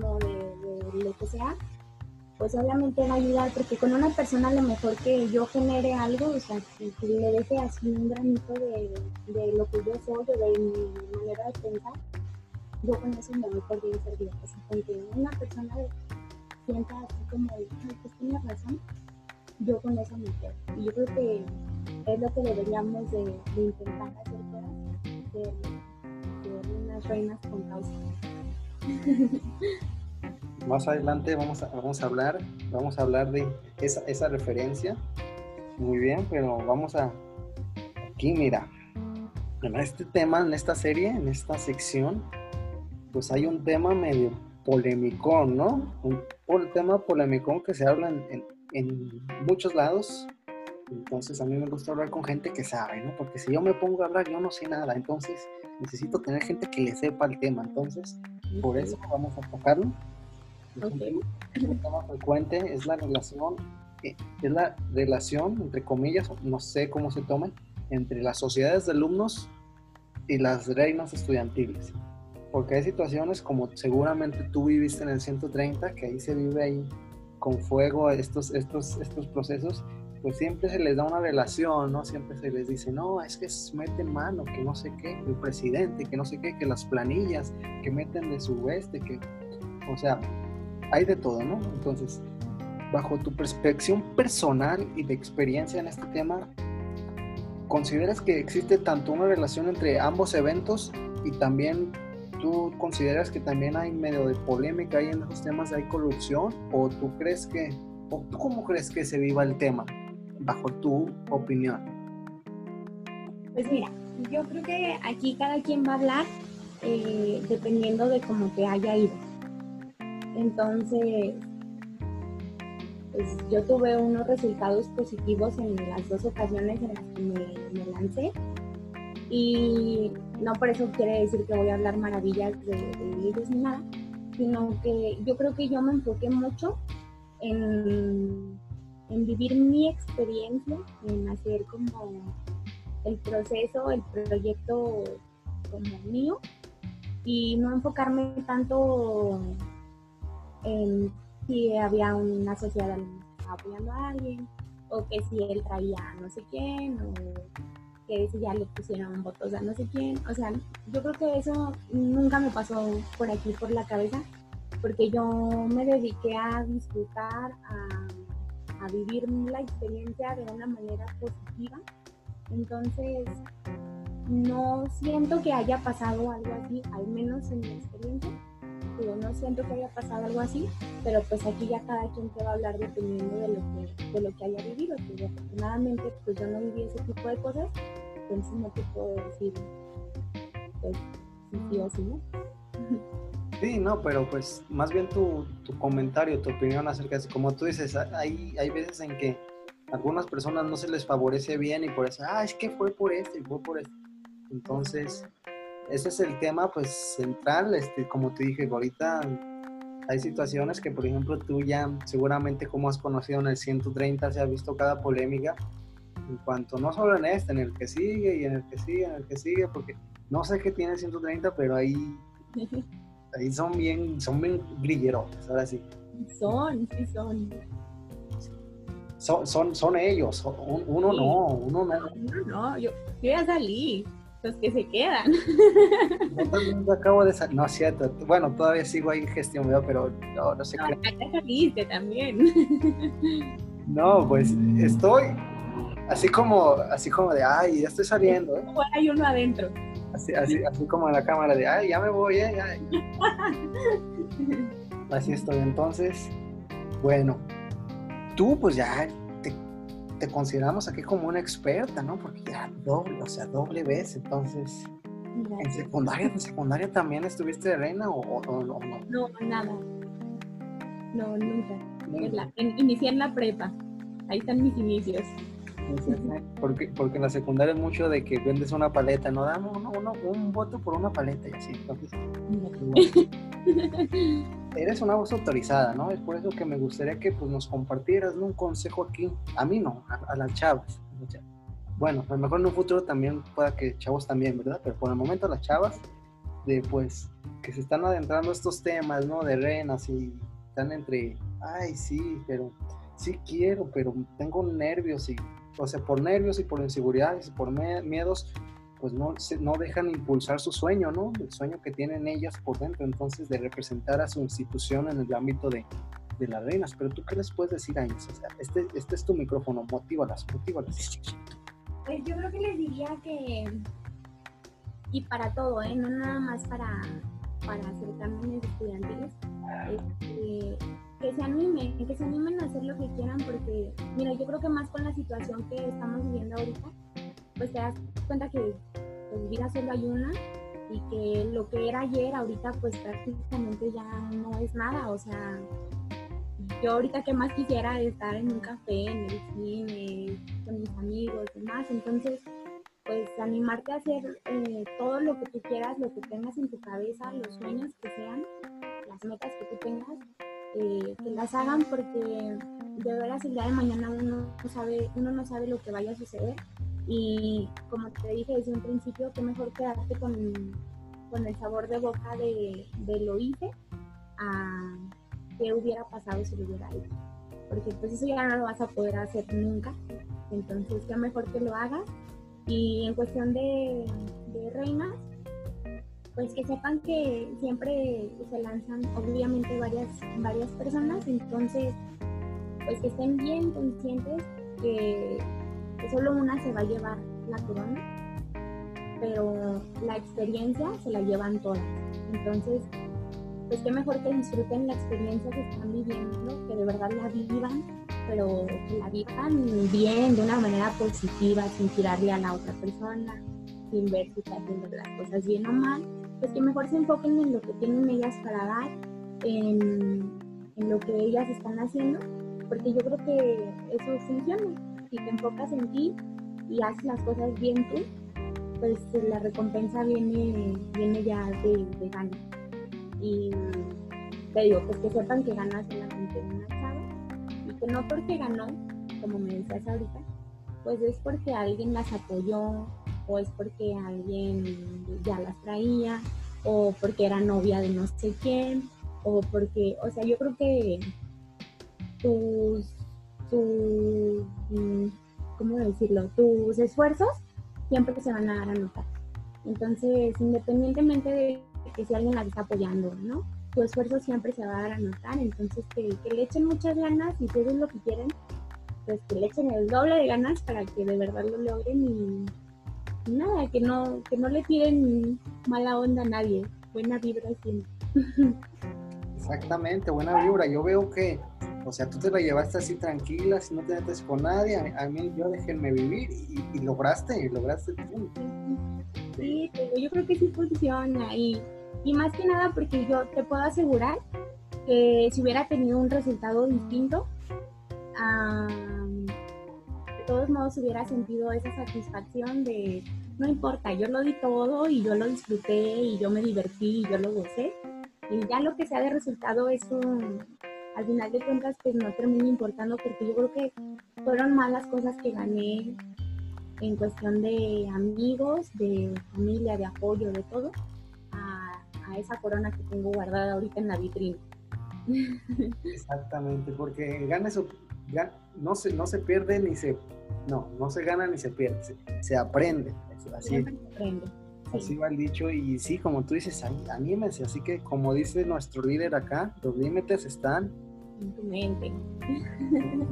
de, lo que sea, pues obviamente va ayudar, porque con una persona a lo mejor que yo genere algo, o sea, que, le deje así un granito de, de, lo que yo soy o de mi manera de pensar, yo con eso me voy por bien servida. O sea, que una persona sienta así como, pues tiene razón, yo con eso me quedo. Y yo creo que es lo que deberíamos de, intentar hacer de, de unas reinas con causa. Más adelante vamos a, vamos a hablar, vamos a hablar de esa, esa referencia. Muy bien, pero vamos a aquí, mira, en este tema, en esta serie, en esta sección, pues hay un tema medio polémico, ¿no? Un, un tema polémico que se habla en, en muchos lados. Entonces a mí me gusta hablar con gente que sabe, ¿no? Porque si yo me pongo a hablar, yo no sé nada. Entonces necesito tener gente que le sepa el tema. Entonces, por eso vamos a tocarlo. Okay. Un tema frecuente es la relación, eh, es la relación, entre comillas, no sé cómo se tome, entre las sociedades de alumnos y las reinas estudiantiles. Porque hay situaciones como seguramente tú viviste en el 130, que ahí se vive ahí con fuego estos, estos, estos procesos, pues siempre se les da una relación, ¿no? Siempre se les dice, no, es que meten mano, que no sé qué, el presidente, que no sé qué, que las planillas, que meten de su oeste, que, o sea, hay de todo, ¿no? Entonces, bajo tu perspectiva personal y de experiencia en este tema, ¿consideras que existe tanto una relación entre ambos eventos y también tú consideras que también hay medio de polémica ahí en esos temas, hay corrupción? ¿O tú crees que, o tú cómo crees que se viva el tema, bajo tu opinión? Pues mira, yo creo que aquí cada quien va a hablar eh, dependiendo de cómo te haya ido. Entonces, pues yo tuve unos resultados positivos en las dos ocasiones en las que me, lancé y no por eso quiere decir que voy a hablar maravillas de, ellos ni nada, sino que yo creo que yo me enfoqué mucho en, en vivir mi experiencia, en hacer como el proceso, el proyecto como mío y no enfocarme tanto en si había una sociedad apoyando a alguien o que si él traía no sé quién o que si ya le pusieron votos a no sé quién. O sea, yo creo que eso nunca me pasó por aquí, por la cabeza, porque yo me dediqué a disfrutar, a, a vivir la experiencia de una manera positiva. Entonces, no siento que haya pasado algo así, al menos en mi experiencia. No siento que haya pasado algo así, pero pues aquí ya cada quien te va a hablar dependiendo de lo que, de lo que haya vivido. Porque afortunadamente pues yo no viví ese tipo de cosas, entonces no te puedo decir pues sí, sí o sí, ¿no? Sí, no, pero pues más bien tu, tu comentario, tu opinión acerca de eso, como tú dices, hay, hay veces en que a algunas personas no se les favorece bien y por eso, ah, es que fue por esto y fue por esto. Entonces, ese es el tema pues central, este, como te dije, ahorita hay situaciones que, por ejemplo, tú ya seguramente como has conocido en el 130 se ha visto cada polémica en cuanto no solo en este, en el que sigue y en el que sigue, en el que sigue, porque no sé qué tiene 130, pero ahí, ahí son bien, son bien grillerotes, ahora sí. Son, sí son. Son, son, son ellos, uno no, uno no. Uno no, yo, yo ya salí los que se quedan. Yo también acabo de salir, no es cierto, bueno, todavía sigo ahí en gestión, pero no, no sé no, qué. Ya saliste también. No, pues estoy así como, así como de, ay, ya estoy saliendo. ¿eh? Hay uno adentro. Así, así, así como en la cámara de, ay, ya me voy, ¿eh? así estoy. Entonces, bueno, tú pues ya te, te, consideramos aquí como una experta, ¿no? Porque ya doble, o sea, doble vez, entonces... ¿En secundaria, en secundaria también estuviste de reina o, o, no? No, nada. No, nunca. nunca. En inicié en la prepa. Ahí están mis inicios. Porque, porque en la secundaria es mucho de que vendes una paleta, no damos uno, un voto por una paleta y así. Eres una voz autorizada, ¿no? Es por eso que me gustaría que pues, nos compartieras un consejo aquí. A mí no, a, las chavas. Bueno, a lo mejor en un futuro también pueda que chavos también, ¿verdad? Pero por el momento las chavas, de pues que se están adentrando estos temas, ¿no? De renas y están entre, ay, sí, pero sí quiero, pero tengo nervios y, o sea, por nervios y por inseguridades y por miedos, pues no, no dejan impulsar su sueño, ¿no? El sueño que tienen ellas por dentro, entonces, de representar a su institución en el ámbito de, de las reinas. Pero tú, ¿qué les puedes decir a ellos? O sea, este, este es tu micrófono, motívalas, motívalas. Pues yo creo que les diría que, y para todo, ¿eh? No nada más para, para certámenes estudiantiles, que, que se animen, que se animen a hacer lo que quieran, porque, mira, yo creo que más con la situación que estamos viviendo ahorita, pues te das cuenta que pues, vida solo hay una y que lo que era ayer, ahorita pues prácticamente ya no es nada, o sea, yo ahorita que más quisiera estar en un café, en el cine, con mis amigos demás, entonces pues animarte a hacer eh, todo lo que tú quieras, lo que tengas en tu cabeza, los sueños que sean, las metas que tú tengas, eh, que las hagan porque de veras el día de mañana uno no sabe, uno no sabe lo que vaya a suceder y como te dije desde un principio, qué mejor quedarte con, con el sabor de boca de, de lo hice a qué hubiera pasado si lo hubiera hecho. Porque pues eso ya no lo vas a poder hacer nunca. Entonces, qué mejor que lo hagas. Y en cuestión de, de reinas, pues que sepan que siempre se lanzan obviamente varias, varias personas, entonces pues que estén bien conscientes que solo una se va a llevar la corona, pero la experiencia se la llevan todas. Entonces, pues qué mejor que disfruten la experiencia que están viviendo, que de verdad la vivan, pero que la vivan bien, de una manera positiva, sin tirarle a la otra persona, sin ver si está haciendo las cosas bien o mal. Pues que mejor se enfoquen en lo que tienen ellas para dar, en, en lo que ellas están haciendo, porque yo creo que eso funciona si te enfocas en ti y haces las cosas bien tú, pues la recompensa viene, viene ya de, de ganas. Y te digo, pues que sepan que ganas solamente una chava y que no porque ganó, como me decías ahorita, pues es porque alguien las apoyó o es porque alguien ya las traía o porque era novia de no sé quién o porque, o sea, yo creo que tus tu, mm, ¿cómo decirlo? Tus esfuerzos siempre se van a dar a notar. Entonces, independientemente de que si alguien la está apoyando, ¿no? Tu esfuerzo siempre se va a dar a notar. Entonces, que, le echen muchas ganas y si es lo que quieren, pues que le echen el doble de ganas para que de verdad lo logren y, nada, que no, que no le tiren mala onda a nadie. Buena vibra siempre. Exactamente, buena vibra. Yo veo que o sea, tú te la llevaste así tranquila, si no te metes con nadie. A mí, yo déjenme vivir y, lograste, y lograste Sí, pero yo creo que sí funciona. Y, y más que nada porque yo te puedo asegurar que si hubiera tenido un resultado distinto, de todos modos hubiera sentido esa satisfacción de no importa, yo lo di todo y yo lo disfruté y yo me divertí y yo lo gocé. Y ya lo que sea de resultado es al final de cuentas pues no termina importando porque yo creo que fueron malas cosas que gané en cuestión de amigos, de familia, de apoyo, de todo, a, esa corona que tengo guardada ahorita en la vitrina. Exactamente, porque gana no se, no se pierde ni se, no, no se gana ni se pierde, se, aprende. Así, se aprende. Así va el dicho y sí, como tú dices, anímense, así que como dice nuestro líder acá, los límites están en tu mente.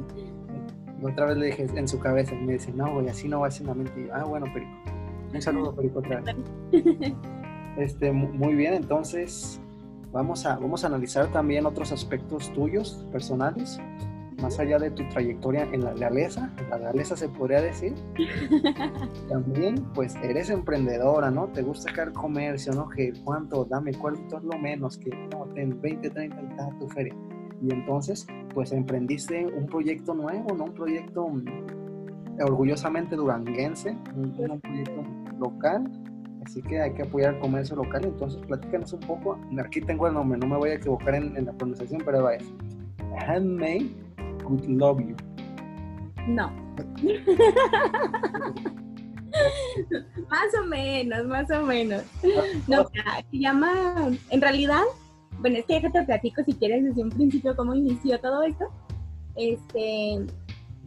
otra vez le dije en su cabeza y me dice, no, güey, así no va a ser en la mente. ah, bueno, Perico. Un saludo, Perico, otra vez. Este, muy bien, entonces vamos a, vamos a analizar también otros aspectos tuyos, personales, más allá de tu trayectoria en la realeza, en la realeza se podría decir. También, pues, eres emprendedora, ¿no? Te gusta sacar comercio, ¿no? Que cuánto, dame cuánto es lo menos, que no, ten 20, 30 y tu feria y entonces, pues emprendiste un proyecto nuevo, ¿no? Un proyecto mm, orgullosamente duranguense, un, proyecto local, así que hay que apoyar el comercio local. Entonces, platícanos un poco. Aquí tengo el nombre, no me voy a equivocar en, la pronunciación, pero es Handmade Good Love You. No. más o menos, más o menos. No, se llama, en realidad, bueno, es que déjate platico si quieres desde un principio cómo inició todo esto. Este,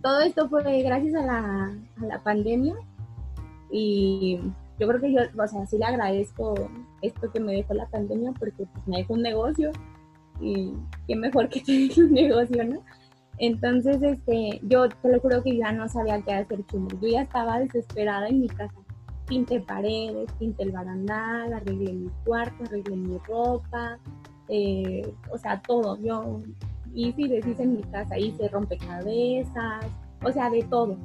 todo esto fue gracias a la, a la pandemia y yo creo que yo, o sea, sí le agradezco esto que me dejó la pandemia porque pues, me dejó un negocio y qué mejor que tener un negocio, ¿no? Entonces, este, yo te lo juro que ya no sabía qué hacer chulo. Yo ya estaba desesperada en mi casa. Pinté paredes, pinté el barandal, arreglé mi cuarto, arreglé mi ropa, eh, o sea, todo. Yo hice y deshice en mi casa, hice rompecabezas, o sea, de todo.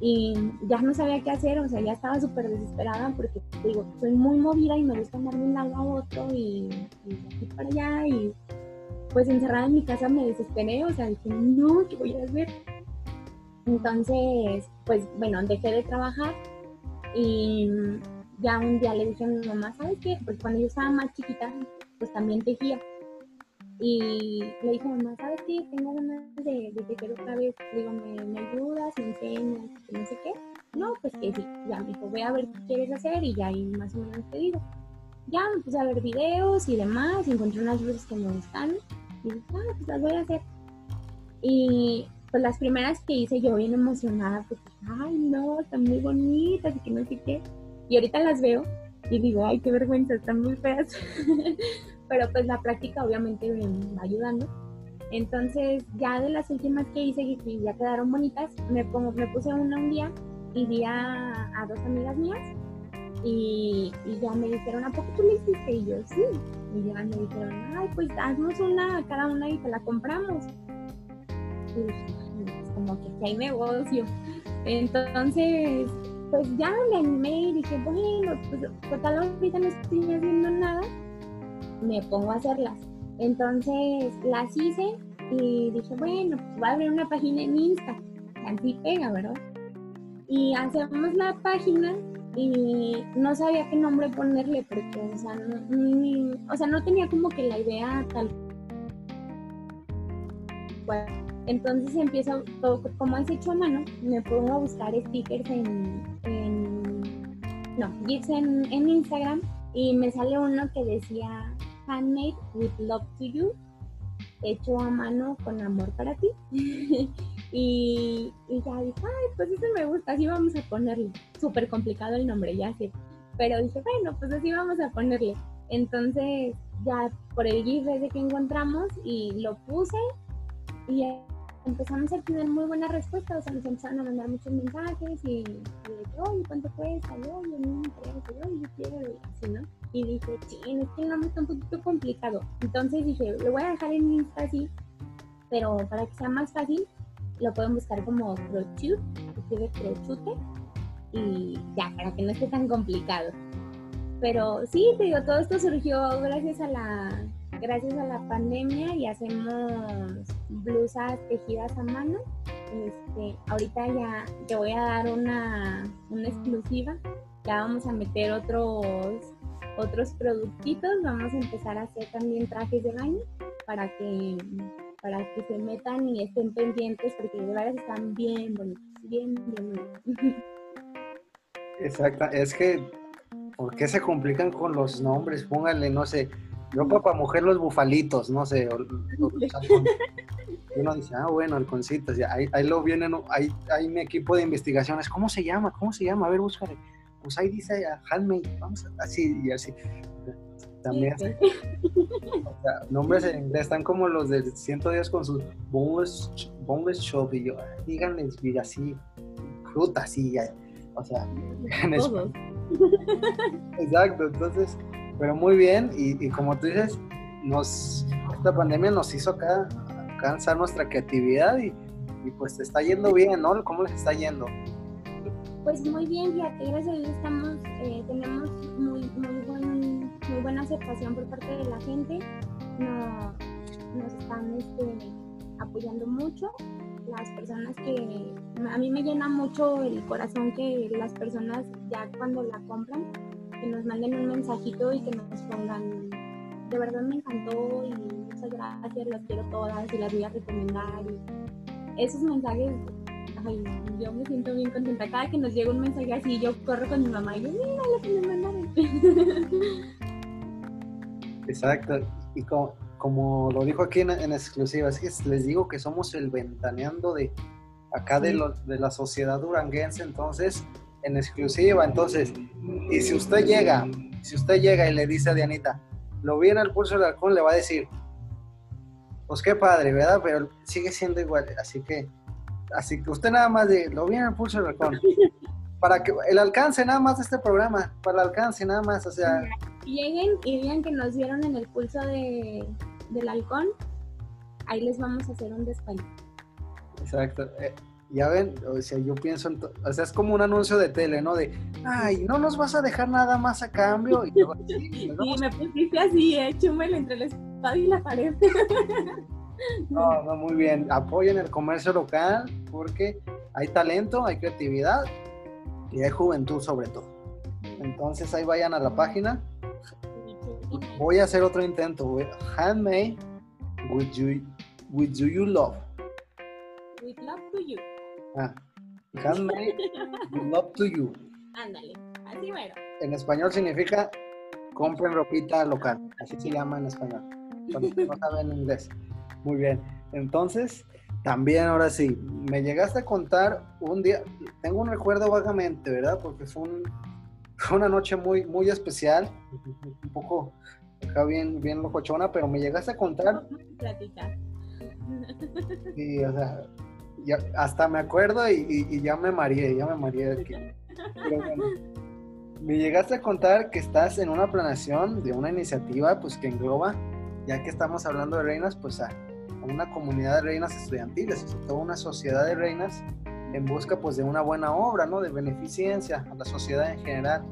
Y ya no sabía qué hacer, o sea, ya estaba súper desesperada porque, digo, soy muy movida y me gusta andar de un lado a otro y, y aquí para allá y pues encerrada en mi casa me desesperé, o sea, dije, no, ¿qué voy a hacer? Entonces, pues bueno, dejé de trabajar y ya un día le dije a mi mamá, ¿sabes qué? Pues cuando yo estaba más chiquita, pues también tejía. Y le dije a mamá, ¿sabes qué? Tengo ganas de, de tejer otra vez. Digo, ¿me, ¿me, ayudas? ¿Me enseñas? No sé qué. No, pues que sí. Ya me dijo, voy a ver qué quieres hacer y ya ahí más o menos te digo. Ya me puse a ver videos y demás, encontré unas luces que me gustaron y dije, ah, pues las voy a hacer. Y pues las primeras que hice yo bien emocionada, pues, ay, no, están muy bonitas y que no sé qué. Y ahorita las veo y digo, ay, qué vergüenza, están muy feas. Pero pues la práctica obviamente me va ayudando. Entonces, ya de las últimas que hice y ya quedaron bonitas, me, pongo, me puse una un día y vi a, a dos amigas mías y, y, ya me dijeron, ¿a poco tú le hiciste? Y yo, sí. Y ya me dijeron, ay, pues haznos una cada una y te la compramos. Y dije, pues como que aquí hay negocio. Entonces, pues ya me animé y dije, bueno, pues total ahorita no estoy haciendo nada, me pongo a hacerlas. Entonces las hice y dije, bueno, pues voy a abrir una página en Insta, así pega, ¿verdad? Y hacemos la página y no sabía qué nombre ponerle porque, o sea, no, o sea, no tenía como que la idea tal cual. Entonces empiezo, todo, como es hecho a mano, me pongo a buscar stickers en, en no, GIFs en, en Instagram y me sale uno que decía Handmade with Love to You, hecho a mano con amor para ti. Y, ya dije, ay, pues eso me gusta, así vamos a ponerle. Súper complicado el nombre, ya sé. Pero dije, bueno, pues así vamos a ponerle. Entonces, ya por el GIF ese que encontramos y lo puse y empezamos a tener muy buena respuesta. O sea, nos empezaron a mandar muchos mensajes y, y dije, oye, ¿cuánto cuesta? Yo, yo no me yo, yo quiero, y así, ¿no? Y dije, sí, es que el nombre está un poquito complicado. Entonces dije, lo voy a dejar en Insta así, pero para que sea más fácil, lo pueden buscar como Crochute, escribe Crochute, y ya, para que no esté tan complicado. Pero sí, te digo, todo esto surgió gracias a la, gracias a la pandemia y hacemos blusas tejidas a mano. Este, ahorita ya te voy a dar una, una exclusiva. Ya vamos a meter otros, otros productitos. Vamos a empezar a hacer también trajes de baño para que para que se metan y estén pendientes porque de verdad están bien bonitos, bien, bien bonitos. Exacto, es que, ¿por qué se complican con los nombres? Pónganle, no sé, yo para mujer los bufalitos, no sé, o, uno dice, ah, bueno, halconcitos, ahí, ahí lo vienen, ahí, hay mi equipo de investigaciones, ¿cómo se llama? ¿Cómo se llama? A ver, búscale. Pues ahí dice handmade, vamos a, así y así también. O sea, nombres en inglés están como los de 110 con sus boneless, shop y yo, díganles, mira, así, fruta, así, o sea, en Exacto, entonces, pero muy bien, y, como tú dices, nos, esta pandemia nos hizo acá alcanzar nuestra creatividad y, y pues está yendo bien, ¿no? ¿Cómo les está yendo? Pues muy bien, fíjate, gracias a Dios estamos, eh, tenemos muy, muy, buen, muy buena aceptación por parte de la gente. nos están este, apoyando mucho. Las personas que a mí me llena mucho el corazón que las personas ya cuando la compran, que nos manden un mensajito y que nos pongan, de verdad me encantó y muchas gracias, las quiero todas y las voy a recomendar. Esos mensajes ay, yo me siento bien contenta. Cada que nos llega un mensaje así, yo corro con mi mamá y digo, mira lo que me mandaron. Exacto. Y como, como lo dijo aquí en, exclusiva, es que les digo que somos el ventaneando de acá de, de la sociedad duranguense, entonces, en exclusiva, entonces, y si usted llega, si usted llega y le dice a Dianita, lo vi en el pulso del halcón, le va a decir, pues qué padre, ¿verdad? Pero sigue siendo igual, así que, así que usted nada más de, lo vi en el pulso del halcón, para que el alcance nada más de este programa, para el alcance nada más, o sea. Lleguen y digan que nos dieron en el pulso de, del halcón, ahí les vamos a hacer un descuento. Exacto. Eh, ya ven, o sea, yo pienso, o sea, es como un anuncio de tele, ¿no? De, ay, no nos vas a dejar nada más a cambio. Y sí, me pusiste así, eh, entre la espada y la pared. no, no, muy bien. Apoyen el comercio local porque hay talento, hay creatividad y hay juventud sobre todo. Entonces ahí vayan a la página. Voy a hacer otro intento. Handmade with you, with you love. With love to you. Ah, handmade with love to you. Ándale, así bueno. En español significa compren ropita local. Así se llama en español. no saben inglés. Muy bien. Entonces, también ahora sí, me llegaste a contar un día, tengo un recuerdo vagamente, ¿verdad? Porque fue, una noche muy, muy especial, un poco acá bien, bien locochona, pero me llegaste a contar. Platicar. Sí, o sea, hasta me acuerdo y, ya me mareé, ya me mareé de aquí. me llegaste a contar que estás en una planeación de una iniciativa pues que engloba, ya que estamos hablando de reinas, pues a una comunidad de reinas estudiantiles, toda una sociedad de reinas en busca pues de una buena obra, ¿no? De beneficencia a la sociedad en general.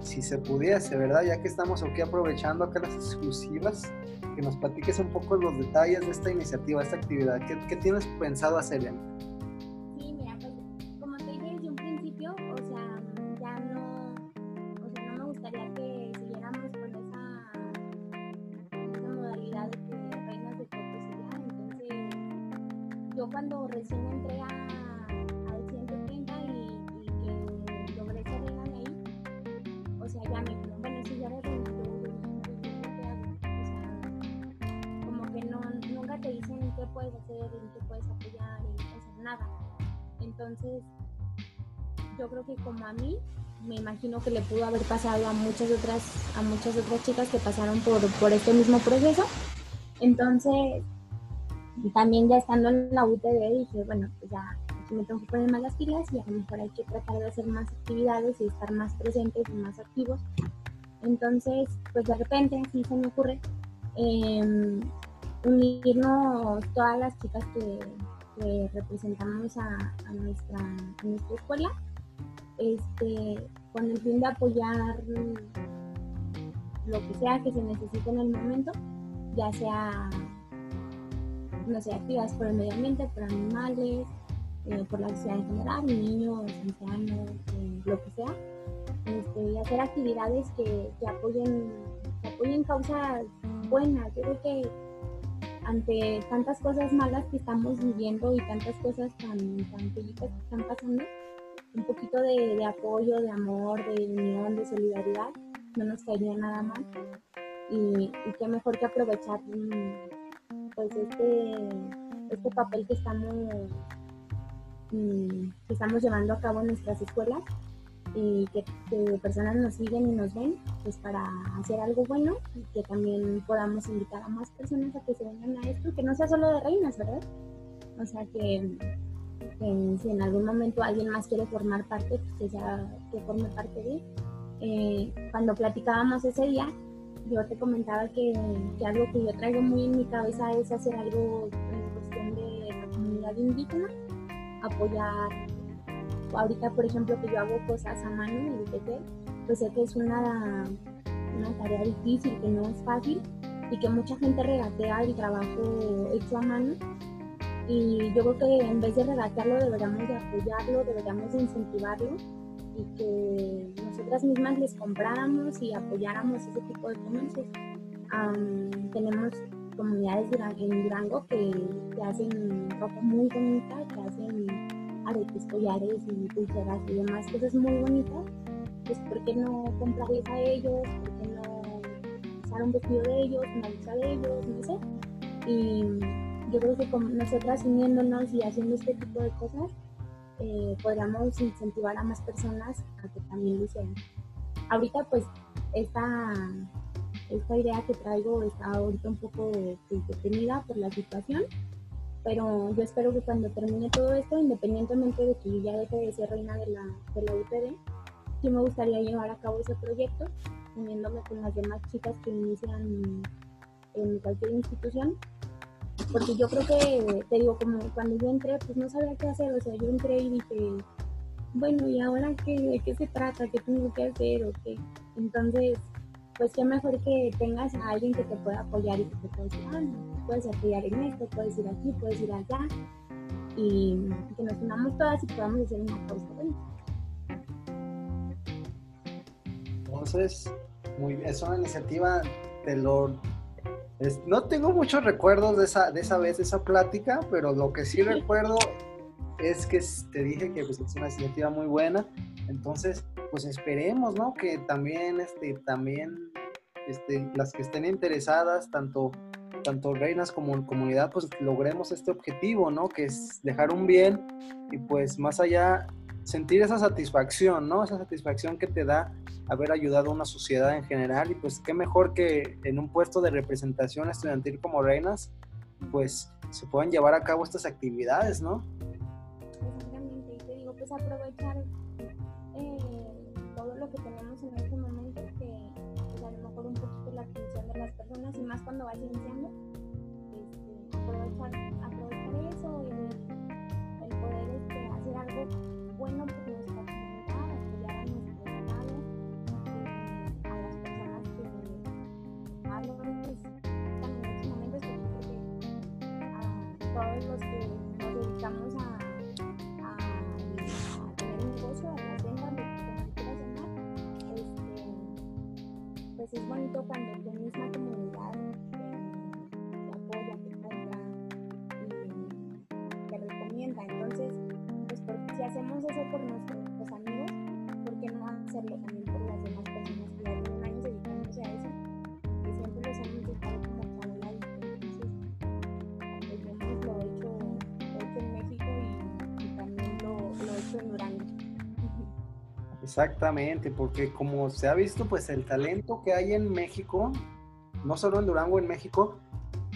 Si se pudiese, ¿verdad? Ya que estamos aquí aprovechando acá las exclusivas, que nos platiques un poco los detalles de esta iniciativa, esta actividad. ¿Qué, qué tienes pensado hacer, en qué puedes apoyar, en hacer nada. Entonces, yo creo que como a mí, me imagino que le pudo haber pasado a muchas otras, a muchas otras chicas que pasaron por, por este mismo proceso. Entonces, también ya estando en la UTD dije, bueno, pues ya me tengo que poner más las pilas y a lo mejor hay que tratar de hacer más actividades y estar más presentes y más activos. Entonces, pues de repente así se me ocurre em, unirnos todas las chicas que, representamos a, nuestra, nuestra escuela este, con el fin de apoyar lo que sea que se necesite en el momento, ya sea no sé, activas por el medio ambiente, por animales, eh, por la sociedad en general, niños, ancianos, eh, lo que sea, este, y hacer actividades que, que, apoyen, que apoyen causas buenas. Yo creo que ante tantas cosas malas que estamos viviendo y tantas cosas tan, tan que están pasando, un poquito de, apoyo, de amor, de unión, de solidaridad, no nos caería nada mal. Y, qué mejor que aprovechar pues este, este papel que estamos, mm, que estamos llevando a cabo en nuestras escuelas y que, personas nos siguen y nos ven, pues para hacer algo bueno y que también podamos invitar a más personas a que se vengan a esto, que no sea solo de reinas, ¿verdad? O sea que, si en algún momento alguien más quiere formar parte, pues que, sea, que forme parte de. Eh, cuando platicábamos ese día, yo te comentaba que, algo que yo traigo muy en mi cabeza es hacer algo en cuestión de la comunidad indígena, apoyar. Ahorita, por ejemplo, que yo hago cosas a mano en el pues sé que es una, una tarea difícil, que no es fácil y que mucha gente regatea el trabajo hecho a mano. Y yo creo que en vez de regatearlo, deberíamos de apoyarlo, deberíamos de incentivarlo y que nosotras mismas les compráramos y apoyáramos ese tipo de comercios. tenemos comunidades en Durango que, que, hacen ropa muy bonita, que hacen aretes, collares y pulseras y demás cosas muy bonitas, pues ¿por qué no comprarles a ellos? ¿Por qué no usar un vestido de ellos, una blusa de ellos? No sé. Y yo creo que con nosotras uniéndonos y haciendo este tipo de cosas, eh, podríamos incentivar a más personas a que también lo hicieran. Ahorita pues esta, esta idea que traigo está ahorita un poco detenida por la situación, pero yo espero que cuando termine todo esto, independientemente de que ya deje de ser reina de la, de la sí me gustaría llevar a cabo ese proyecto, uniéndome con las demás chicas que inician en cualquier institución porque yo creo que, te digo, como cuando yo entré, pues no sabía qué hacer, o sea, yo entré y dije, bueno, ¿y ahora qué, de qué se trata? ¿Qué tengo que hacer o qué? Entonces, pues qué mejor que tengas a alguien que te pueda apoyar y que te pueda decir, puedes apoyar en esto, puedes ir aquí, puedes ir allá, y que nos unamos todas y podamos hacer una cosa buena. Entonces, muy, es una iniciativa de lo no tengo muchos recuerdos de esa, de esa vez, de esa plática, pero lo que sí recuerdo es que te dije que pues, es una iniciativa muy buena. Entonces, pues esperemos, ¿no? Que también, este, también este, las que estén interesadas, tanto, tanto reinas como comunidad, pues logremos este objetivo, ¿no? Que es dejar un bien y pues más allá sentir esa satisfacción, ¿no? Esa satisfacción que te da haber ayudado a una sociedad en general y pues qué mejor que en un puesto de representación estudiantil como reinas, pues se puedan llevar a cabo estas actividades, ¿no? Exactamente, y te digo, pues aprovechar eh, todo lo que tenemos en este atención de las personas y más cuando vas iniciando, este, aprovechar, aprovechar eso y el poder este, hacer algo bueno todos los que nos dedicamos a, a, este, pues es bonito cuando Exactamente, porque como se ha visto, pues el talento que hay en México, no solo en Durango, en México,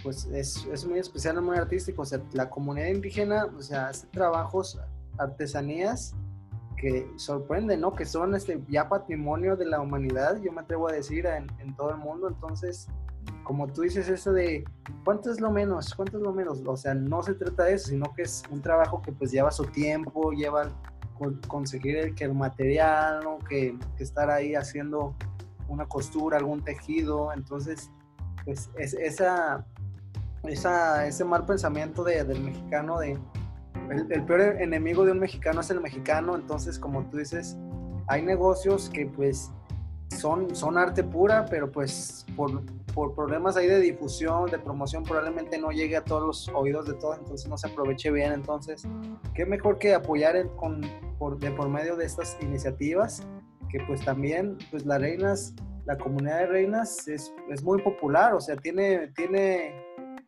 pues es, es muy especial, muy artístico. O sea, la comunidad indígena, o sea, hace trabajos, artesanías que sorprenden, ¿no? Que son este, ya patrimonio de la humanidad, yo me atrevo a decir, en, en todo el mundo. Entonces, como tú dices, eso de cuánto es lo menos, cuánto es lo menos, o sea, no se trata de eso, sino que es un trabajo que pues lleva su tiempo, lleva conseguir el, que el material, que, estar ahí haciendo una costura, algún tejido, entonces, pues es, esa, esa, ese mal pensamiento de, del mexicano, de el, peor enemigo de un mexicano es el mexicano, entonces, como tú dices, hay negocios que pues son, son arte pura, pero pues por, por problemas ahí de difusión, de promoción, probablemente no llegue a todos los oídos de todos, entonces no se aproveche bien. Entonces, qué mejor que apoyar el, con, por, de por medio de estas iniciativas, que pues también, pues las reinas, la comunidad de reinas es, es muy popular, o sea, tiene, tiene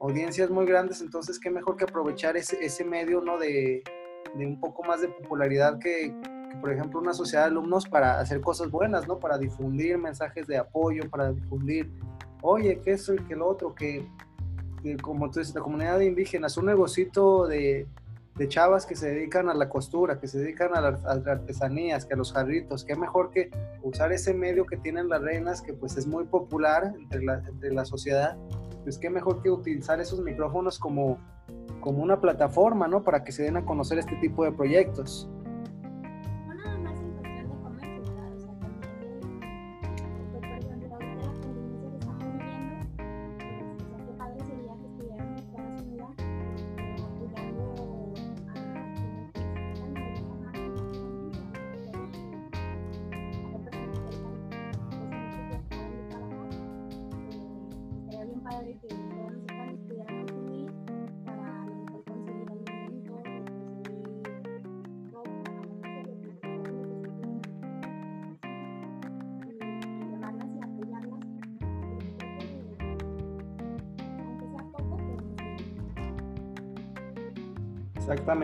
audiencias muy grandes, entonces qué mejor que aprovechar ese, ese medio, ¿no? De, de un poco más de popularidad que, por ejemplo, una sociedad de alumnos para hacer cosas buenas, ¿no? Para difundir mensajes de apoyo, para difundir oye, que eso y que lo otro, que, como tú dices, la comunidad de indígenas, un negocito de, de, chavas que se dedican a la costura, que se dedican a, las artesanías, que a los jarritos, qué mejor que usar ese medio que tienen las reinas, que pues es muy popular entre la, entre la sociedad, pues qué mejor que utilizar esos micrófonos como, como una plataforma, ¿no? Para que se den a conocer este tipo de proyectos.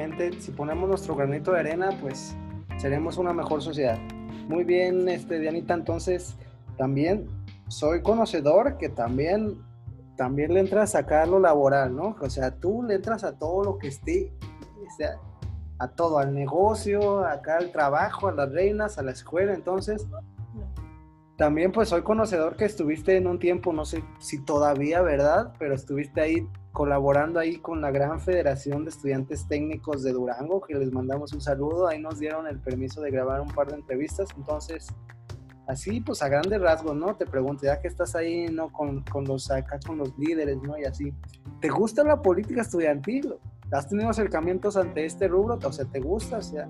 Exactamente, si ponemos nuestro granito de arena, pues seremos una mejor sociedad. Muy bien, este, Dianita, entonces también soy conocedor que también, también le entras a lo laboral, ¿no? O sea, tú le entras a todo lo que esté, o sea, a todo, al negocio, acá al trabajo, a las reinas, a la escuela, entonces también pues soy conocedor que estuviste en un tiempo, no sé si todavía, ¿verdad? Pero estuviste ahí colaborando ahí con la gran Federación de Estudiantes Técnicos de Durango, que les mandamos un saludo, ahí nos dieron el permiso de grabar un par de entrevistas, entonces así pues a grandes rasgos, ¿no? Te pregunto, ya que estás ahí, ¿no? Con, los acá, con los líderes, ¿no? Y así, ¿te gusta la política estudiantil? ¿Has tenido acercamientos ante este rubro? O sea, ¿te gusta? O sea,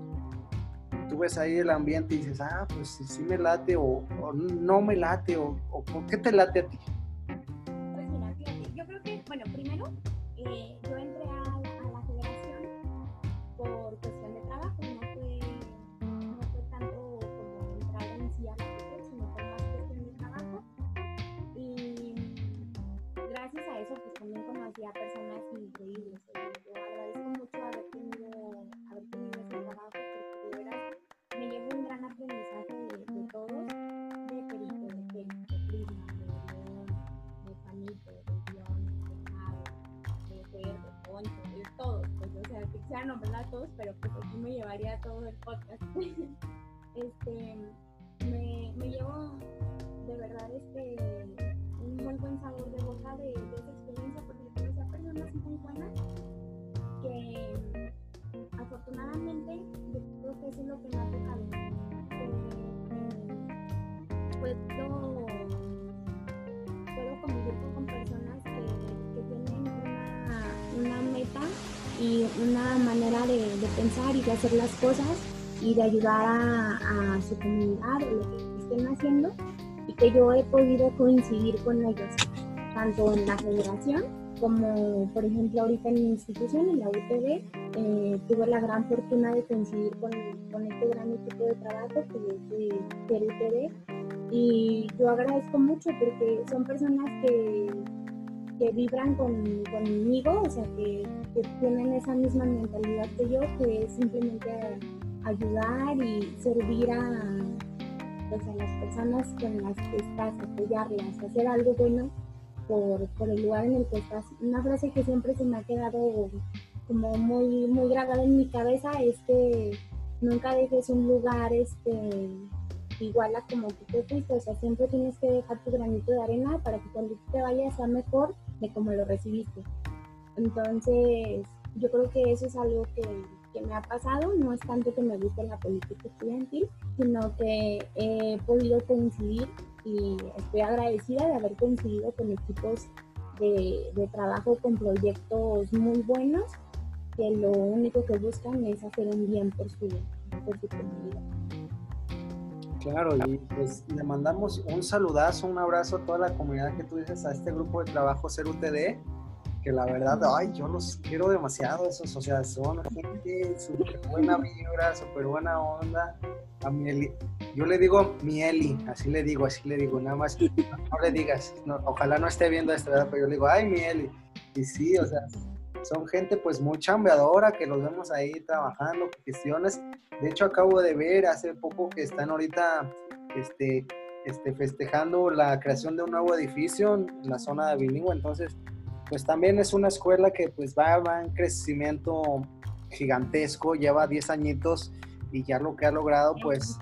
tú ves ahí el ambiente y dices, ah, pues sí, me late o, no me late o, o, ¿por qué te late a ti? Y una manera de, de, pensar y de hacer las cosas y de ayudar a, a su comunidad o lo que estén haciendo y que yo he podido coincidir con ellos, tanto en la federación como por ejemplo ahorita en mi institución, en la UTD, eh, tuve la gran fortuna de coincidir con, con, este gran equipo de trabajo que es de, de UTD y yo agradezco mucho porque son personas que, que vibran con, conmigo, o sea, que, tienen esa misma mentalidad que yo, que es simplemente ayudar y servir a, pues, a las personas con las que estás, apoyarlas, hacer algo bueno por, por, el lugar en el que estás. Una frase que siempre se me ha quedado como muy, muy grabada en mi cabeza es que nunca dejes un lugar este, igual a como tú te fuiste, o sea, siempre tienes que dejar tu granito de arena para que cuando te vayas sea mejor de como lo recibiste. Entonces, yo creo que eso es algo que, que me ha pasado, no es tanto que me guste la política estudiantil, sino que he podido coincidir y estoy agradecida de haber coincidido con equipos de, de, trabajo con proyectos muy buenos que lo único que buscan es hacer un bien por su, por su comunidad. Claro, y pues le mandamos un saludazo, un abrazo a toda la comunidad que tú dices, a este grupo de trabajo Ser UTD, que la verdad, ay, yo los quiero demasiado esos, o sea, son gente súper buena vibra, súper buena onda. A mi yo le digo mi Eli, así le digo, así le digo, nada más, no, le digas, ojalá no esté viendo esto, ¿verdad? pero yo le digo, ay, mi Eli. Y sí, o sea, son gente pues muy chambeadora que los vemos ahí trabajando, cuestiones. De hecho, acabo de ver hace poco que están ahorita este, este, festejando la creación de un nuevo edificio en la zona de bilingüe. Entonces, pues también es una escuela que pues va, va en crecimiento gigantesco, lleva 10 añitos y ya lo que ha logrado pues...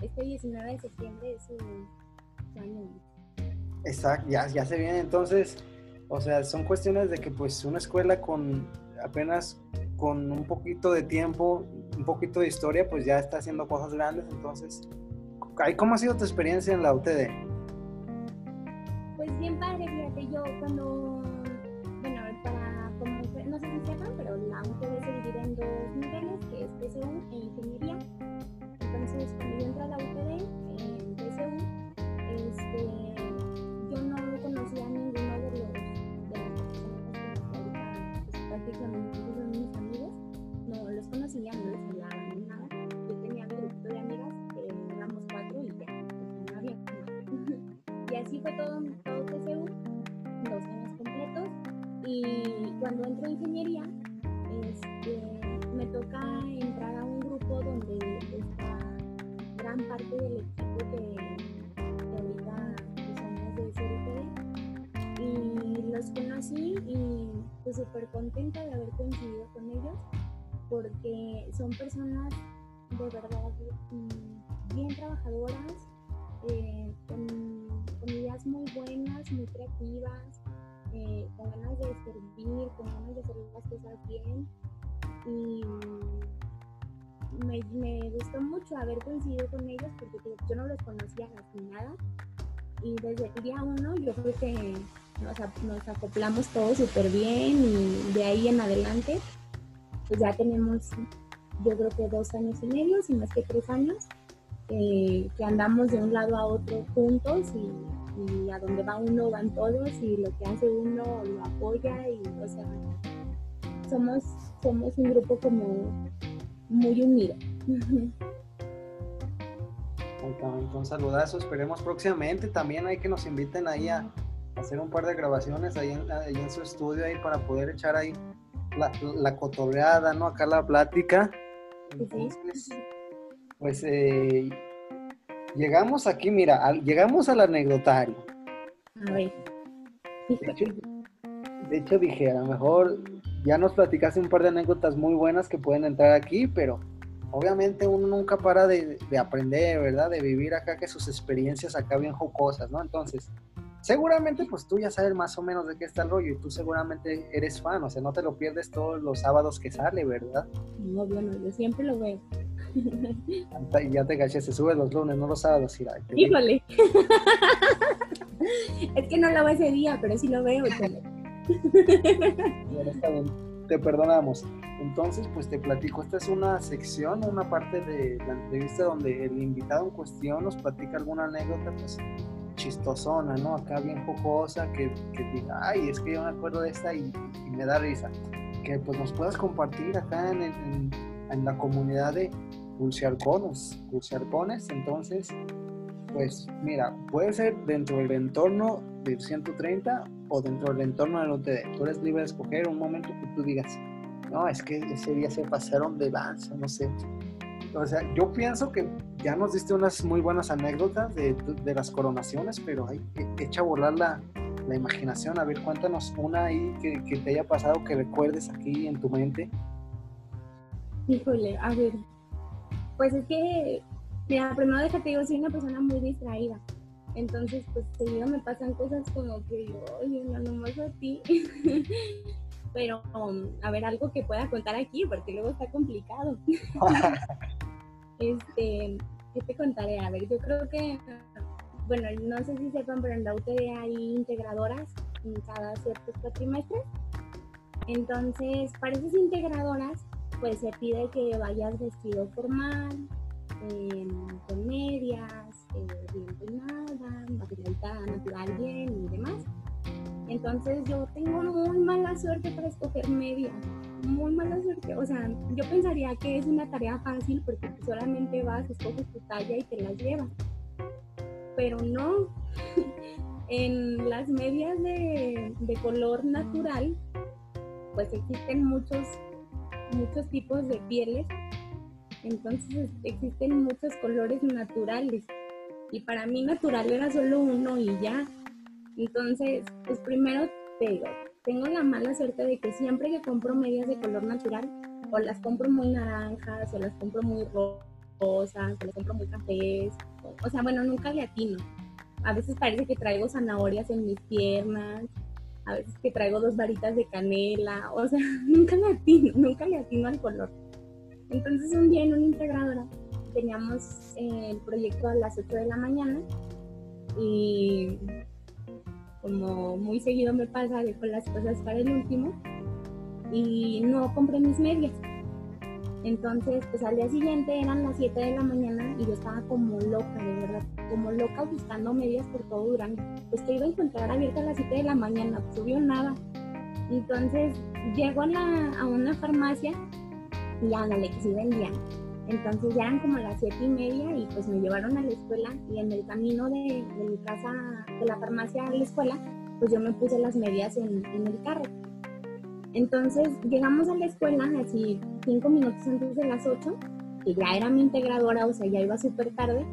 Este 19 de septiembre es su, año. Exacto, ya, ya se viene entonces, o sea, son cuestiones de que pues una escuela con apenas con un poquito de tiempo, un poquito de historia, pues ya está haciendo cosas grandes, entonces, ¿cómo ha sido tu experiencia en la UTD? Pues bien padre, fíjate, yo cuando no sé si sepan, pero la UTD se divide en dos niveles, que es PSU e ingeniería. Entonces, cuando yo entré a la UTD, contenta de haber coincidido con ellos porque son personas nos, acoplamos todos súper bien y de ahí en adelante pues ya tenemos yo creo que dos años y medio, si más que tres años, eh, que andamos de un lado a otro juntos y, a donde va uno van todos y lo que hace uno lo apoya y o sea, somos, somos un grupo como muy unido. Un saludazo, esperemos próximamente también hay que nos inviten ahí a hacer un par de grabaciones ahí en, ahí en su estudio ahí para poder echar ahí la, la cotorreada, ¿no? Acá la plática. Entonces, pues eh, llegamos aquí, mira, llegamos al anecdotario. De hecho, dije, a lo mejor ya nos platicaste un par de anécdotas muy buenas que pueden entrar aquí, pero obviamente uno nunca para de, de aprender, ¿verdad? De vivir acá, que sus experiencias acá bien jocosas, ¿no? Entonces, seguramente pues tú ya sabes más o menos de qué está el rollo y tú seguramente eres fan, o sea, no te lo pierdes todos los sábados que sale, ¿verdad? No, bueno, yo siempre lo veo. Y ya te caché, se sube los lunes, no los sábados. Híjole. es que no lo veo ese día, pero sí lo veo. te perdonamos. Entonces, pues te platico, esta es una sección, una parte de la entrevista donde el invitado en cuestión nos platica alguna anécdota, pues chistosona, ¿no? Acá bien jocosa, que, que diga, ay, es que yo me acuerdo de esta y, me da risa. Que pues nos puedas compartir acá en, en, la comunidad de Pulsearcones, Pulsearcones. Entonces, pues mira, puede ser dentro del entorno del 130 o dentro del entorno del UTD. Tú eres libre de escoger un momento que tú digas, no, es que ese día se pasaron de lanza, no sé. O sea, yo pienso que ya nos diste unas muy buenas anécdotas de, las coronaciones, pero hay que echa a volar la, imaginación. A ver, cuéntanos una ahí que, te haya pasado, que recuerdes aquí en tu mente. Híjole, a ver. Pues es que, mira, primero déjate digo, soy una persona muy distraída. Entonces, pues seguido me pasan cosas como que, oye, no nomás a ti. Pero, um, a ver, algo que pueda contar aquí, porque luego está complicado. Este, ¿qué te contaré? A ver, yo creo que, bueno, no sé si sepan, pero en la UTD hay integradoras en cada ciertos cuatrimestres. Entonces, para esas integradoras, pues se pide que vayas vestido formal, em, con medias, eh, bien peinada, materialidad natural bien y demás. Entonces yo tengo muy mala suerte para escoger medias muy mala suerte. O sea, yo pensaría que es una tarea fácil porque solamente vas, escoges tu talla y te las llevas. Pero no. en las medias de, de, color natural, pues existen muchos, muchos tipos de pieles. Entonces existen muchos colores naturales. Y para mí natural era solo uno y ya. Entonces, pues primero te tengo la mala suerte de que siempre que compro medias de color natural, o las compro muy naranjas, o las compro muy rosas, o las compro muy cafés, o, sea, bueno, nunca le atino. A veces parece que traigo zanahorias en mis piernas, a veces que traigo dos varitas de canela, o sea, nunca le atino, nunca le atino al color. Entonces un día en una integradora teníamos el proyecto a las 8 de la mañana y como muy seguido me pasa, dejo las cosas para el último y no compré mis medias. Entonces, pues al día siguiente eran las 7 de la mañana y yo estaba como loca, de verdad, como loca buscando medias por todo Durango. Pues que iba a encontrar abierta a las 7 de la mañana, pues subió nada. Entonces, llego a, una farmacia y ándale, que sí vendían. Entonces ya eran como las siete y media y pues me llevaron a la escuela y en el camino de, mi casa, de la farmacia a la escuela, pues yo me puse las medias en, el carro. Entonces llegamos a la escuela así cinco minutos antes de las ocho, que ya era mi integradora, o sea, ya iba súper tarde.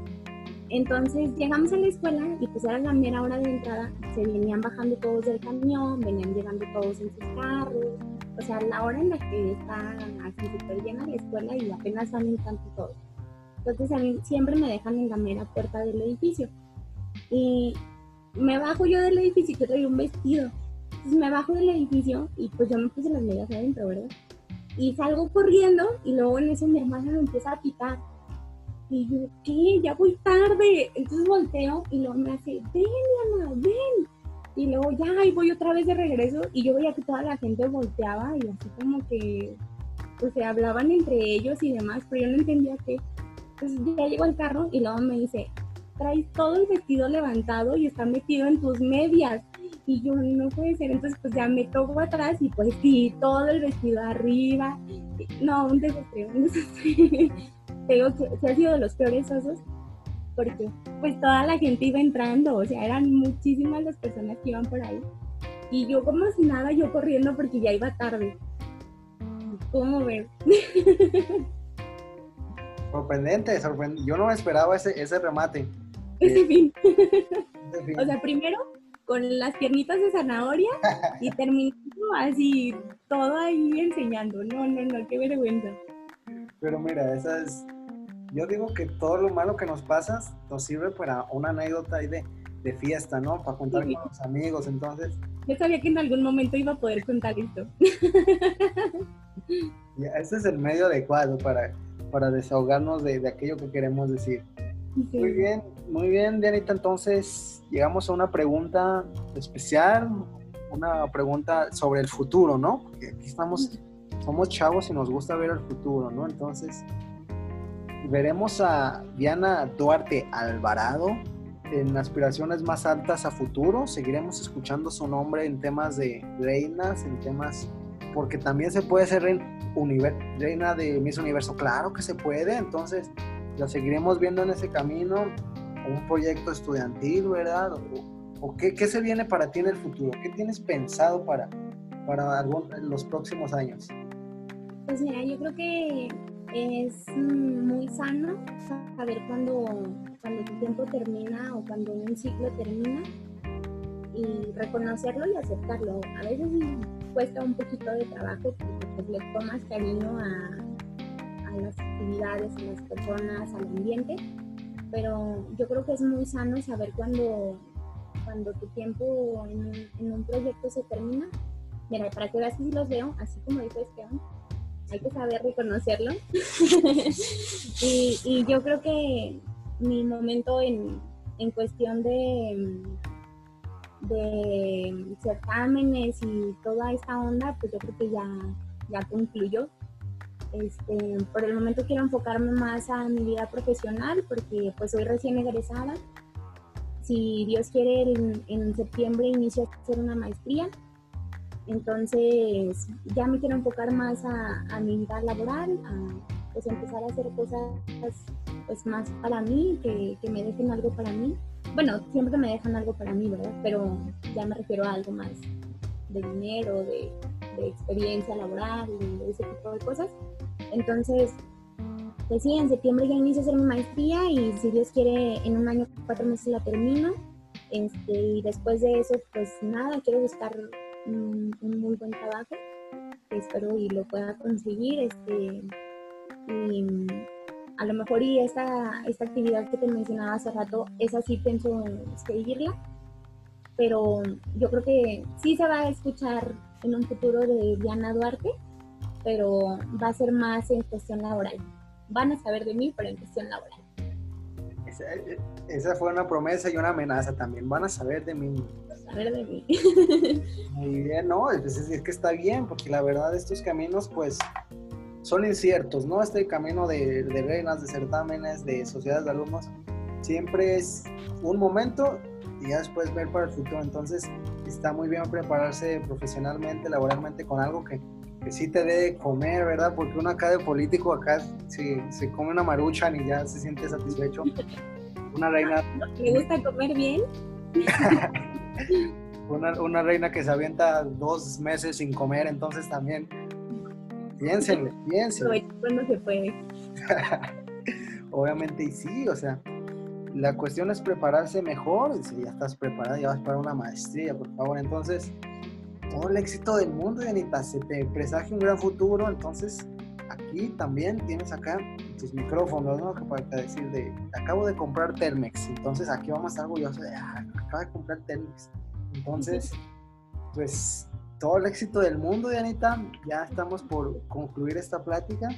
Entonces llegamos a la escuela y pues era la mera hora de entrada, se venían bajando todos del camión, venían llegando todos en sus carros, o sea, la hora en la que está así súper llena la escuela y apenas van entrando todos. Entonces a mí siempre me dejan en la mera puerta del edificio. Y me bajo yo del edificio yo traía un vestido. Entonces me bajo del edificio y pues yo me puse las medias adentro, ¿verdad? Y salgo corriendo y luego en eso mi hermana me empieza a pitar. Y yo, ¿qué? Ya voy tarde. Entonces volteo y luego me hace, ven, Diana, ven. Y luego ya, y voy otra vez de regreso y yo veía que toda la gente volteaba y así como que, pues se hablaban entre ellos y demás, pero yo no entendía qué. Entonces ya llegó al carro y luego me dice, traes todo el vestido levantado y está metido en tus medias. Y yo, no puede ser. Entonces, pues ya me toco atrás y pues sí, todo el vestido arriba. No, un desastre, un desastre. Que ha sido de los peores osos porque pues toda la gente iba entrando, o sea, eran muchísimas las personas que iban por ahí. Y yo como si nada, yo corriendo porque ya iba tarde. ¿Cómo ves? Sorprendente, sorprendente. Yo no esperaba ese, ese remate. Ese fin. O sea, primero con las piernitas de zanahoria y terminando así, todo ahí enseñando. No, no, no, qué vergüenza. Pero mira, esa es. Yo digo que todo lo malo que nos pasa nos sirve para una anécdota ahí de, de fiesta, ¿no? Para contar con los amigos, entonces. Yo sabía que en algún momento iba a poder contar esto. Ya, ese es el medio adecuado para para desahogarnos de, aquello que queremos decir. Muy bien, muy bien, Dianita. Entonces, llegamos a una pregunta especial, una pregunta sobre el futuro, ¿no? Porque aquí estamos, somos chavos y nos gusta ver el futuro, ¿no? Entonces, veremos a Diana Duarte Alvarado en aspiraciones más altas a futuro. Seguiremos escuchando su nombre en temas de reinas, en temas porque también se puede ser reina de Miss Universo, claro que se puede, entonces la seguiremos viendo en ese camino, un proyecto estudiantil, ¿verdad? ¿O, qué, qué, se viene para ti en el futuro? ¿Qué tienes pensado para, para los próximos años? Pues mira, yo creo que es muy sano saber cuando, cuando tu tiempo termina o cuando un ciclo termina y reconocerlo y aceptarlo. A veces cuesta un poquito de trabajo porque pues, le tomas cariño a, a, las actividades, a las personas, al ambiente, pero yo creo que es muy sano saber cuando, cuando tu tiempo en, un proyecto se termina. Mira, para que veas si los veo, así como dice Esteban, hay que saber reconocerlo. y, yo creo que mi momento en, en cuestión de de certámenes y toda esta onda, pues yo creo que ya, ya concluyó. Este, por el momento quiero enfocarme más a mi vida profesional porque pues soy recién egresada. Si Dios quiere, en, en septiembre inicio a hacer una maestría. Entonces ya me quiero enfocar más a, a mi vida laboral, a pues empezar a hacer cosas pues más para mí, que, que me dejen algo para mí bueno, siempre me dejan algo para mí, ¿verdad? Pero ya me refiero a algo más de dinero, de, experiencia laboral, de, ese tipo de cosas. Entonces, pues sí, en septiembre ya inicio a hacer mi maestría y si Dios quiere, en un año, cuatro meses la termino. Este, y después de eso, pues nada, quiero buscar un, muy buen trabajo, espero y lo pueda conseguir. Este, y a lo mejor y esta, esta actividad que te mencionaba hace rato, esa sí pienso seguirla, pero yo creo que sí se va a escuchar en un futuro de Diana Duarte, pero va a ser más en cuestión laboral. Van a saber de mí, pero en cuestión laboral. Esa, fue una promesa y una amenaza también. Van a saber de mí. Saber de mí. Muy bien, no, es, es que está bien, porque la verdad estos caminos, pues, son inciertos, ¿no? Este camino de, de reinas, de certámenes, de sociedades de alumnos, siempre es un momento y ya después ver para el futuro. Entonces, está muy bien prepararse profesionalmente, laboralmente con algo que, que sí te dé comer, ¿verdad? Porque uno acá de político, acá si se come una maruchan y ya se siente satisfecho. Una reina. ¿Le gusta comer bien? una, una, reina que se avienta dos meses sin comer, entonces también piénsenle, piénsenle. Cuando se puede. Obviamente, y sí, o sea, la cuestión es prepararse mejor. Si ya estás preparada, ya vas para una maestría, por favor. Entonces, todo el éxito del mundo, Yanita, se te presagia un gran futuro. Entonces, aquí también tienes acá tus micrófonos, ¿no? Para decir de, acabo de comprar Telmex. Entonces, aquí vamos a estar orgullosos de, ah, acabo de comprar Telmex. Entonces, pues, todo el éxito del mundo, Yanita. Ya estamos por concluir esta plática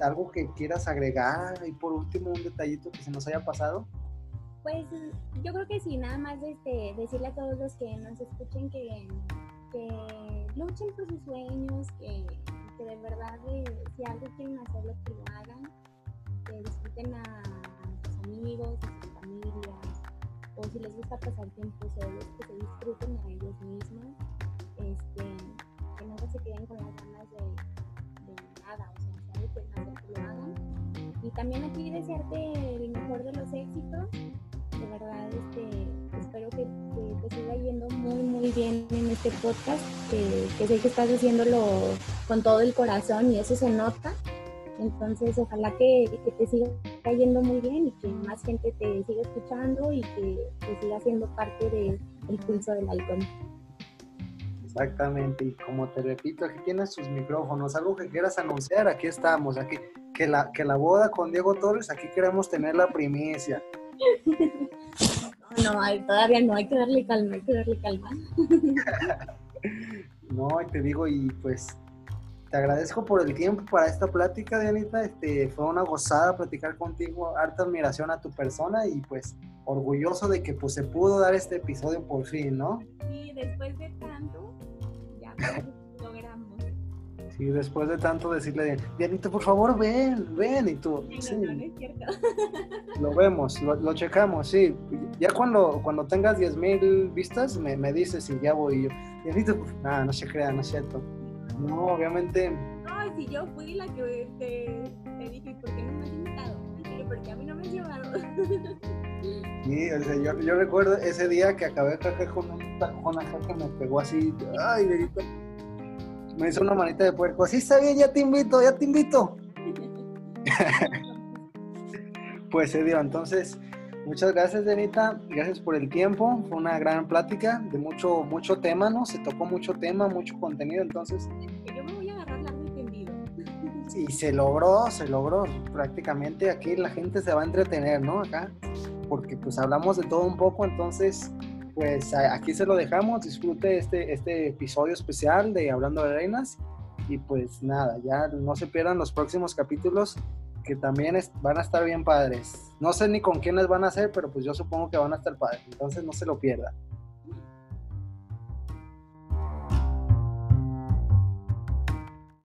algo que quieras agregar y por último un detallito que se nos haya pasado. Pues yo creo que sí, nada más este, decirle a todos los que nos escuchen que, que luchen por sus sueños, que, que de verdad eh, si algo quieren hacerlo, que lo hagan, que disfruten a sus amigos, a sus familias, o si les gusta pasar tiempo solos, que se disfruten a ellos mismos, este, que nunca se queden con las ganas de, nada, o sea, y también aquí desearte el mejor de los éxitos. De verdad, este, espero que, te siga yendo muy, muy bien en este podcast, que, sé que estás haciéndolo con todo el corazón y eso se nota. Entonces, ojalá que, te siga yendo muy bien y que más gente te siga escuchando y que, siga siendo parte del pulso del halcón. Exactamente, y como te repito, aquí tienes sus micrófonos, algo que quieras anunciar, aquí estamos, aquí, que la, que la boda con Diego Torres, aquí queremos tener la primicia. No, todavía no, hay que darle calma, hay que darle calma. no, te digo, y pues te agradezco por el tiempo para esta plática, Dianita. Este, fue una gozada platicar contigo, harta admiración a tu persona y pues orgulloso de que pues se pudo dar este episodio por fin, ¿no? Sí, después de tanto, ya. Sí, después de tanto decirle, Dianita, por favor, ven, ven, y tú, sí, no, es cierto. Lo vemos, lo, checamos, sí. Ya cuando, cuando tengas 10 mil vistas, me, me dices y ya voy yo. Dianita, nada, no se crea, no es cierto no, obviamente. No, si yo fui la que te, te dije, ¿por qué no me has invitado? Porque a mí no me has llevado. Sí, o sea, yo, yo, recuerdo ese día que acabé de con un tajón acá que me pegó así, ay, me hizo una manita de puerco, sí está bien, ya te invito, ya te invito. pues se dio, entonces Muchas gracias, Denita. Gracias por el tiempo. Fue una gran plática de mucho, mucho tema, ¿no? Se tocó mucho tema, mucho contenido, entonces. Yo me voy a agarrar largo y se logró, se logró. Prácticamente aquí la gente se va a entretener, ¿no? Acá, porque pues hablamos de todo un poco, entonces, pues aquí se lo dejamos. Disfrute este, este episodio especial de Hablando de Reinas. Y pues nada, ya no se pierdan los próximos capítulos que también van a estar bien padres. No sé ni con quiénes van a ser, pero pues yo supongo que van a estar padres, entonces no se lo pierdan.